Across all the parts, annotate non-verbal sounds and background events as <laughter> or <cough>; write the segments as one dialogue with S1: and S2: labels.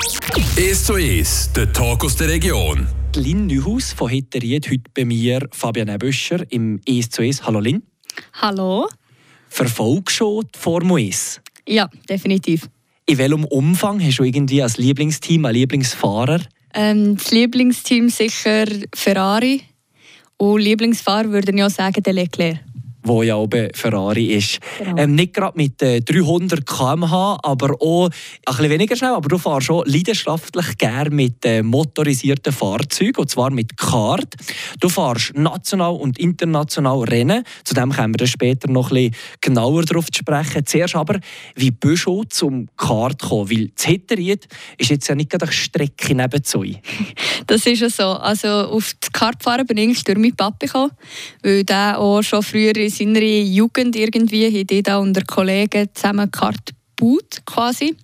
S1: 1 zu 1, der Talk aus der Region.
S2: Lynn Neuhaus von Hitteried heute bei mir, Fabian Büscher im 1 zu 1. Hallo Lynn.
S3: Hallo.
S2: Verfolgst du schon die Formel 1?
S3: Ja, definitiv.
S2: In welchem Umfang hast du irgendwie als Lieblingsteam, als Lieblingsfahrer?
S3: Ähm, das Lieblingsteam sicher Ferrari. Und Lieblingsfahrer würde ich auch sagen, der Leclerc
S2: wo ja oben Ferrari ist.
S3: Genau.
S2: Ähm, nicht gerade mit äh, 300 km/h, aber auch ein bisschen weniger schnell. Aber du fährst schon leidenschaftlich gerne mit äh, motorisierten Fahrzeugen, und zwar mit Kart. Du fährst national und international Rennen. Zu dem kommen wir dann später noch ein bisschen genauer darauf zu sprechen. Zuerst aber, wie bist du zum Kart gekommen? Weil das Hitteried ist jetzt ja nicht gerade eine Strecke neben zu <laughs>
S3: Das ist ja so. Also auf die Kartfahren bin ich durch meinen Papi gekommen, weil der auch schon früher in seiner Jugend irgendwie haben die da unter Kollegen zusammen Kart gebaut, quasi.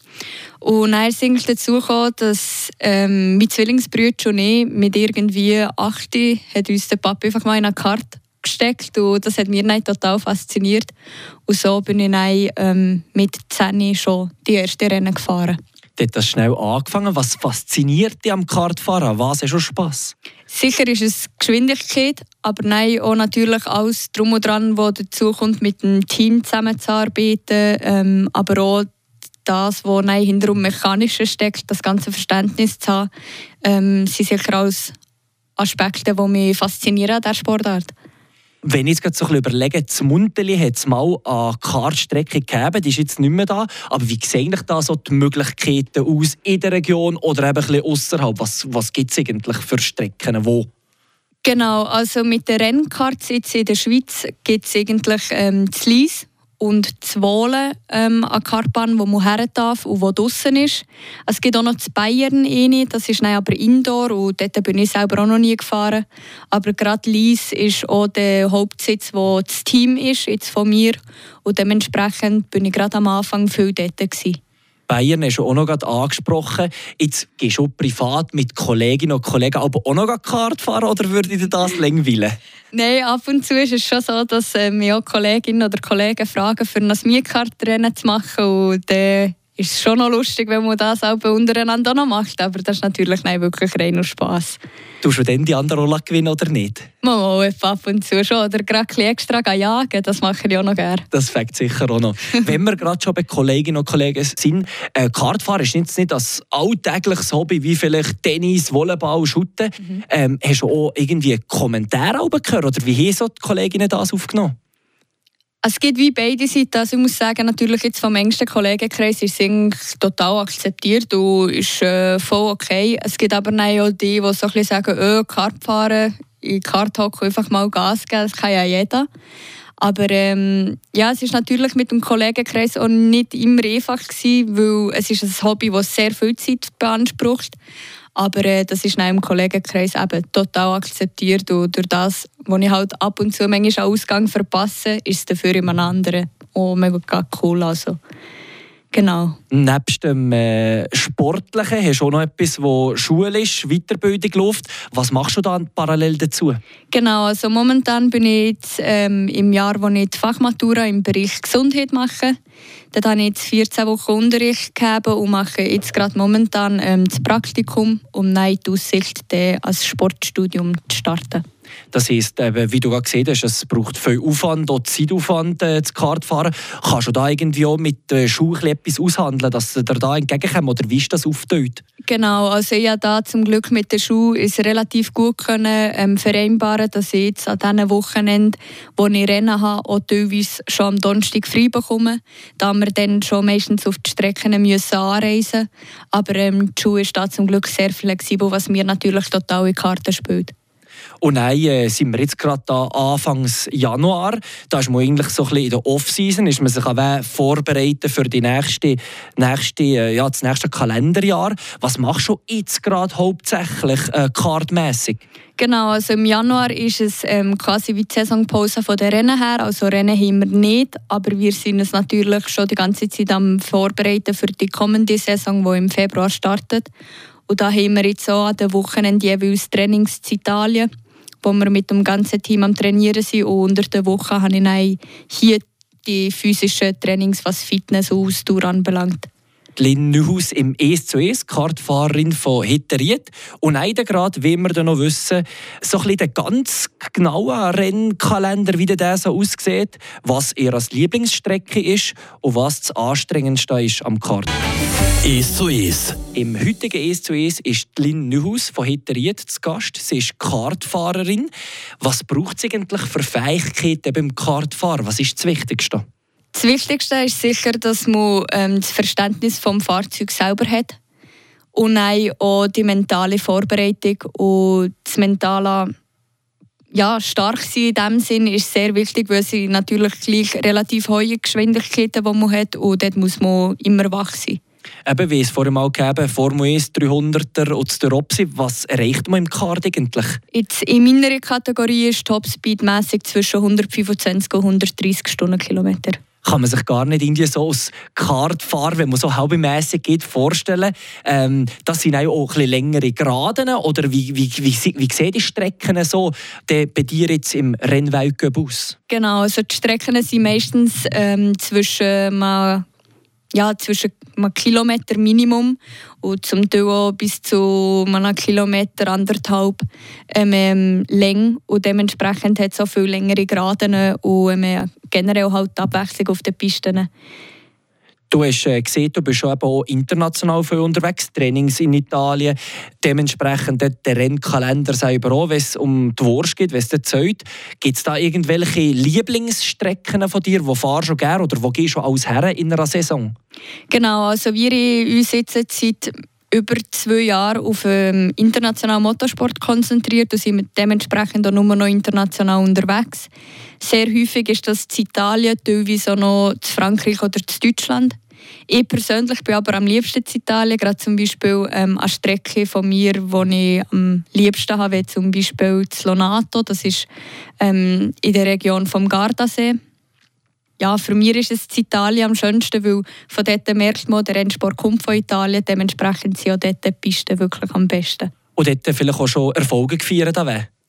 S3: Und dann ist es dazu gekommen, dass ähm, mein Zwillingsbruder und ich mit irgendwie 8 hat uns der Papa einfach mal in eine Karte gesteckt und das hat mich total fasziniert. Und so bin ich dann, ähm, mit 10 schon die ersten Rennen gefahren.
S2: Dort hast schnell angefangen. Was fasziniert dich am Kartfahren? Was hast du Spass?
S3: Sicher ist es Geschwindigkeit, aber nein, auch natürlich alles drum und dran, was dazu kommt, mit dem Team zusammenzuarbeiten, ähm, aber auch das, was hinter dem Mechanischen steckt, das ganze Verständnis zu haben, ähm, sind sicher alles Aspekte, die mich faszinieren an dieser Sportart.
S2: Wenn ich jetzt gerade so überlege, das Munteli hat es mal eine Kartstrecke gegeben, die ist jetzt nicht mehr da. Aber wie sehen eigentlich da so die Möglichkeiten aus in der Region oder eben außerhalb? Was, was gibt es eigentlich für Strecken? Wo?
S3: Genau, also mit den Rennkarts jetzt in der Schweiz gibt es eigentlich ähm, Lies und das Wohlen ähm, an Kartbahn, wo man her darf und wo draußen ist. Es gibt auch noch das Bayern eine, das ist aber Indoor und dort bin ich selber auch noch nie gefahren. Aber gerade Lies ist auch der Hauptsitz, wo das Team ist, jetzt von mir und dementsprechend bin ich gerade am Anfang viel dort gewesen.
S2: Bayern hast du auch noch angesprochen. Jetzt gehst du privat mit Kolleginnen und Kollegen aber auch noch Kart fahren oder würde dir das langweilen?
S3: Nein, ab und zu ist es schon so, dass äh, auch Kolleginnen oder Kollegen fragen, für ein Mietkartrennen zu machen. Und äh, ist es schon noch lustig, wenn man das auch untereinander noch macht. Aber das ist natürlich nicht wirklich rein aus Spass.
S2: Tust du denn die andere Rolle gewinnen oder nicht?
S3: Mal ab und zu schon. Oder gerade extra jagen, das mache ich auch noch gerne.
S2: Das fängt sicher auch noch. <laughs> wenn wir gerade schon bei Kolleginnen und Kollegen sind, äh, Kartfahren ist jetzt nicht das alltägliches Hobby wie vielleicht Tennis, Volleyball, Shooten. Mhm. Ähm, hast du auch irgendwie Kommentare gehört oder wie haben so die Kolleginnen das aufgenommen?
S3: Es gibt wie beide Seiten. Also ich muss sagen, natürlich jetzt vom engsten Kollegenkreis ist es total akzeptiert und ist äh, voll okay. Es gibt aber auch die, die so ein sagen, oh, Kart fahren, in Kart hocken, einfach mal Gas geben, das kann ja jeder. Aber ähm, ja, es ist natürlich mit dem Kollegenkreis auch nicht immer einfach gewesen, weil es ist ein Hobby, das sehr viel Zeit beansprucht. Aber äh, das ist einem Kollegenkreis eben total akzeptiert und durch das, was ich halt ab und zu manchmal Ausgang verpasse, ist es dafür immer ein anderer auch mega cool. Also. Genau.
S2: Nebst dem äh, Sportlichen hast du auch noch etwas, wo schulisch, Weiterbildung läuft. Was machst du dann parallel dazu?
S3: Genau, also momentan bin ich jetzt, ähm, im Jahr, wo ich die Fachmatura im Bereich Gesundheit mache. Dort habe ich jetzt 14 Wochen Unterricht gegeben und mache jetzt gerade momentan ähm, das Praktikum, um die Aussicht, als Sportstudium zu starten.
S2: Das heisst, wie du gerade gesehen hast, es braucht viel Aufwand, auch Zeitaufwand äh, zu Kartfahren. Kannst du da irgendwie auch mit der Schule etwas aushandeln, dass dir da entgegenkommen oder wie ist das aufgeteilt?
S3: Genau, also ich habe da zum Glück mit der Schule ist relativ gut können, ähm, vereinbaren, dass ich jetzt an diesen Wochenenden, wo ich Rennen habe, auch teilweise schon am Donnerstag frei bekomme, da wir dann schon meistens auf die Strecken müssen anreisen Aber ähm, die Schule ist da zum Glück sehr flexibel, was mir natürlich total in Karten spielt.
S2: Und dann äh, sind wir jetzt gerade da Anfangs Januar. Da ist man eigentlich so ein bisschen in der Off-Season, ist man sich auch vorbereiten für die nächste, nächste, äh, ja, das nächste Kalenderjahr. Was machst du jetzt gerade hauptsächlich äh, kartmässig?
S3: Genau, also im Januar ist es ähm, quasi wie die Saisonpause von den Rennen her. Also Rennen haben wir nicht, aber wir sind es natürlich schon die ganze Zeit am Vorbereiten für die kommende Saison, die im Februar startet. Und da haben wir jetzt auch an den Wochenenden jeweils Trainings in Italien wo wir mit dem ganzen Team am Trainieren sind. Und unter der Woche habe ich hier die physischen Trainings, was Fitness und Ausdauer anbelangt.
S2: Lynn Neuhaus im ES zu ES, Kartfahrerin von Hitteriet. Und einen gerade, wie wir dann noch wissen, so ein bisschen den ganz genauen Rennkalender, wie der so aussieht, was ihr als Lieblingsstrecke ist und was das Anstrengendste ist am Kart.
S1: «Es zu Es».
S2: Im heutigen «Es zu Es» ist Lynn Neuhaus von Hitteriet zu Gast. Sie ist Kartfahrerin. Was braucht sie eigentlich für Fähigkeiten beim Kartfahren? Was ist das Wichtigste?
S3: Das Wichtigste ist sicher, dass man ähm, das Verständnis vom Fahrzeug selber hat und auch die mentale Vorbereitung und das mentale ja, stark sein in dem Sinn ist sehr wichtig, weil sie natürlich gleich relativ hohe Geschwindigkeiten, die man hat und dort muss man immer wach sein.
S2: Eben, wie es vorhin mal gegeben Formel 1 300er und der Opsi. Was erreicht man im Kart eigentlich?
S3: Jetzt in meiner Kategorie ist Topspeed mäßig zwischen 125 und 130 Stundenkilometer
S2: kann man sich gar nicht irgendwie so als Kartfahrer, wenn man so halbmäßig geht, vorstellen. Ähm, das sind auch ein bisschen längere Geraden oder wie, wie, wie, wie sehen die Strecken so bei dir jetzt im Rennweltcup
S3: Genau, also die Strecken sind meistens ähm, zwischen mal ja, zwischen einem Kilometer Minimum und zum Teil auch bis zu einem Kilometer, anderthalb ähm, ähm, Länge. Und dementsprechend hat es auch viel längere Geraden und ähm, generell halt Abwechslung auf den Pisten.
S2: Du hast äh, gesehen, du bist schon auch international viel unterwegs, Trainings in Italien, dementsprechend der Rennkalender selber auch, wenn es um die Wurst geht, wenn es zählt. Gibt es da irgendwelche Lieblingsstrecken von dir, wo fahrst du gerne oder wo gehst du alles her in einer Saison?
S3: Genau, also wir uns jetzt seit über zwei Jahren auf ähm, internationalen Motorsport konzentriert und sind dementsprechend auch nur noch international unterwegs. Sehr häufig ist das in Italien, teilweise auch noch in Frankreich oder in Deutschland. Ich persönlich bin aber am liebsten in Italien, gerade zum Beispiel ähm, an Strecke von mir, die ich am liebsten habe, zum Beispiel das Lonato, das ist ähm, in der Region vom Gardasee ja, für mich ist es Italien am schönsten, weil von dort merkt man, der Rennsport kommt von Italien, dementsprechend sind auch dort die Pisten wirklich am besten.
S2: Und dort vielleicht auch schon Erfolge gefeiert?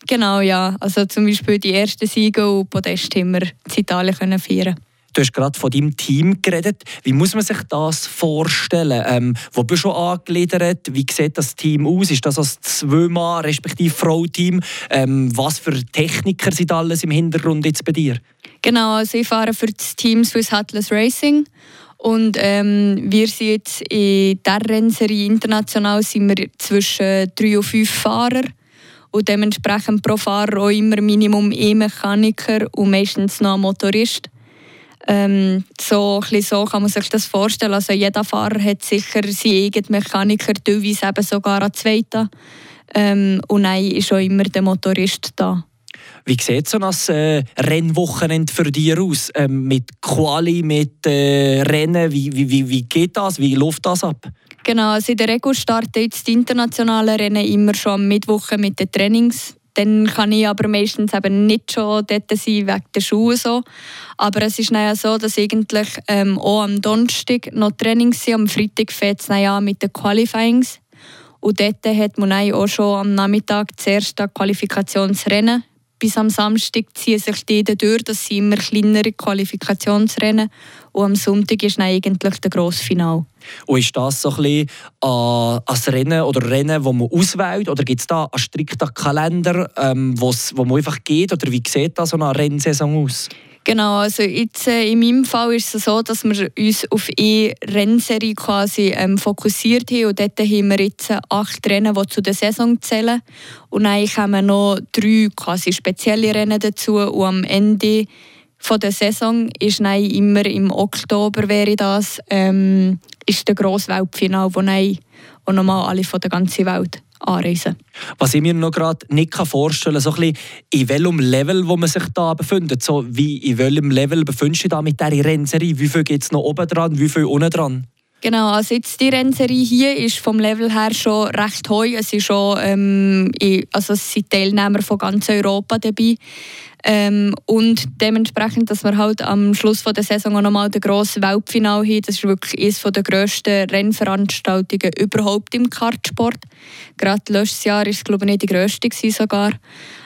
S3: Genau, ja. Also zum Beispiel die ersten Siege und Podest haben wir in Italien können feiern
S2: Du hast gerade von deinem Team geredet. Wie muss man sich das vorstellen? Ähm, wo bist du angegliedert? Wie sieht das Team aus? Ist das ein Zwei-Mann- respektive Frau-Team? Ähm, was für Techniker sind alles im Hintergrund jetzt bei dir?
S3: Genau, also ich fahre für das Team Swiss Atlas Racing und ähm, wir sind jetzt in der Rennserie international sind wir zwischen drei und fünf Fahrer und dementsprechend pro Fahrer auch immer Minimum ein Mechaniker und meistens noch ein Motorist. Ähm, so, so kann man sich das vorstellen. Also jeder Fahrer hat sicher seinen eigenen Mechaniker, teilweise eben sogar einen zweiten. Ähm, und dann ist auch immer der Motorist da.
S2: Wie sieht so ein äh, Rennwochenende für dich aus? Ähm, mit Quali, mit äh, Rennen, wie, wie, wie geht das? Wie läuft das ab?
S3: Genau, also in der Regel starten jetzt die internationalen Rennen immer schon am Mittwoch mit den Trainings. Dann kann ich aber meistens eben nicht schon dort sein, wegen der Schuhe. So. Aber es ist ja so, dass eigentlich ähm, auch am Donnerstag noch Trainings sind. Am Freitag fängt es an mit den Qualifyings. Und dort hat man auch schon am Nachmittag das erste Qualifikationsrennen bis am Samstag ziehen sich die durch. Das sind immer kleinere Qualifikationsrennen. Und am Sonntag ist dann eigentlich der grosse Final.
S2: Und ist das so ein bisschen äh, Rennen oder Rennen, das man auswählt? Oder gibt es da einen strikten Kalender, ähm, wo man einfach geht? Oder wie sieht da so eine Rennsaison aus?
S3: Genau, also jetzt, äh, in meinem Fall ist es so, dass wir uns auf eine Rennserie quasi ähm, fokussiert haben. Und dort haben wir jetzt acht Rennen, die zu der Saison zählen. Und dann kommen noch drei quasi spezielle Rennen dazu. Und am Ende von der Saison ist dann immer im Oktober wäre das ähm, ist der grosse wo dann auch nochmal alle von der ganzen Welt anreisen.
S2: Was ich mir noch gerade nicht vorstellen kann, so ein bisschen, in welchem Level wo man sich da befindet. So, wie, in welchem Level befindest du da mit dieser Rennserie? Wie viel gibt es noch oben dran, wie viel unten dran?
S3: Genau, also jetzt die Rennserie hier ist vom Level her schon recht hoch. Es, ist schon, ähm, also es sind Teilnehmer von ganz Europa dabei. Ähm, und dementsprechend, dass wir halt am Schluss von der Saison auch nochmal den grossen Weltfinale haben. Das ist wirklich eines der grössten Rennveranstaltungen überhaupt im Kartsport. Gerade letztes Jahr war es glaube ich nicht die grösste sogar.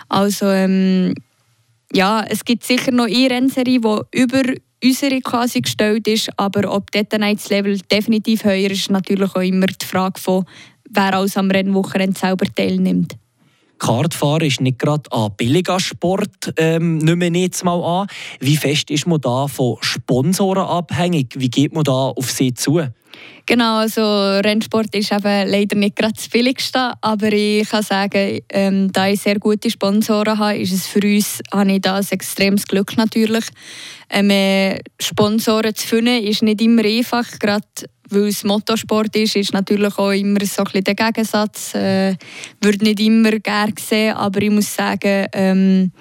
S3: Also ähm, ja, es gibt sicher noch eine Rennserie, die über unsere quasi gestellt ist, aber ob dort dann das Level definitiv höher ist, natürlich auch immer die Frage von, wer alles am Rennwochenende selber teilnimmt.
S2: Kartfahren ist nicht gerade ein billiger Sport, ähm, nicht mehr jetzt mal an. Wie fest ist man da von Sponsoren abhängig? Wie geht man da auf sie zu?
S3: Genau, also Rennsport ist eben leider nicht gerade das Billigste, aber ich kann sagen, ähm, da ich sehr gute Sponsoren habe, ist es für uns, habe ich da ein extremes Glück natürlich. Ähm, äh, Sponsoren zu finden ist nicht immer einfach, gerade weil es Motorsport ist, ist natürlich auch immer so ein bisschen der Gegensatz. Äh, wird nicht immer gerne gesehen, aber ich muss sagen, ähm,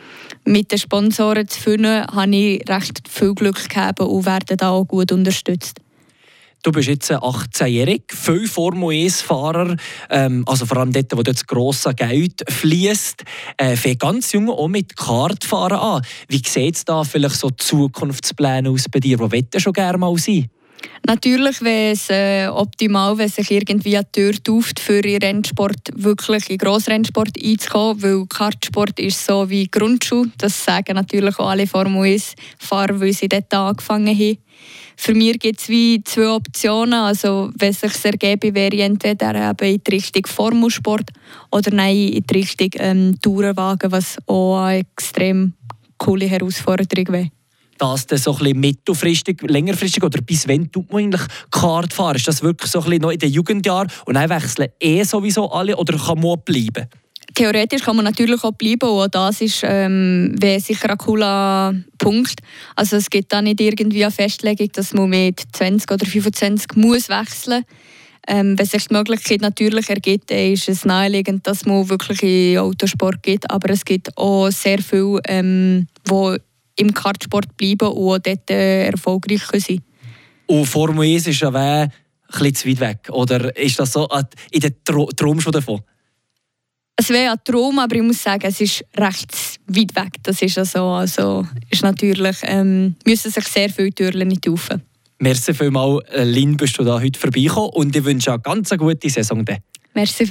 S3: mit den Sponsoren zu finden, habe ich recht viel Glück gehabt und werde da auch gut unterstützt.
S2: Du bist jetzt 18-jährig, viel Formel 1-Fahrer, ähm, also vor allem dort, wo das grosse Geld fließt, äh, fängt ganz jung auch mit Kartfahren an. Wie sieht es da vielleicht so Zukunftspläne aus bei dir? Wo willst du schon gerne mal sein?
S3: Natürlich wäre es äh, optimal, wenn sich irgendwie eine Tür auft, für in Rennsport wirklich in Grossrennsport einzukommen, weil Kartsport ist so wie Grundschule. Das sagen natürlich auch alle Formel 1-Fahrer, weil sie dort angefangen haben. Für mich gibt es wie zwei Optionen. Also, wenn es sich ergebe, wäre ich entweder eben in die Richtung Formelsport oder nein, in die Richtung ähm, Tourenwagen, was auch eine extrem coole Herausforderung wäre
S2: das dann so ein mittelfristig, längerfristig oder bis wann tut man eigentlich Kart fahren? Ist das wirklich so ein bisschen noch in den Jugendjahren und dann wechseln eh sowieso alle oder kann man bleiben?
S3: Theoretisch kann man natürlich auch bleiben und auch das ist ähm, sicher ein cooler Punkt. Also es gibt da nicht irgendwie eine Festlegung, dass man mit 20 oder 25 muss wechseln ähm, wenn sich die Möglichkeit natürlich ergibt, ist es naheliegend, dass man wirklich in Autosport geht. Aber es gibt auch sehr viele, ähm, die im Kartsport bleiben und dort äh, erfolgreich sein können.
S2: Und Formel 1 ist ja ein bisschen zu weit weg. Oder ist das so in der Traum schon davon?
S3: Es wäre ein Traum, aber ich muss sagen, es ist recht weit weg. Das ist also, also ist natürlich, ähm, müssen sich sehr viele Türen nicht öffnen.
S2: Merci vielmals, Lynn, bist du da heute vorbeigekommen und ich wünsche eine ganz gute Saison.
S3: Merci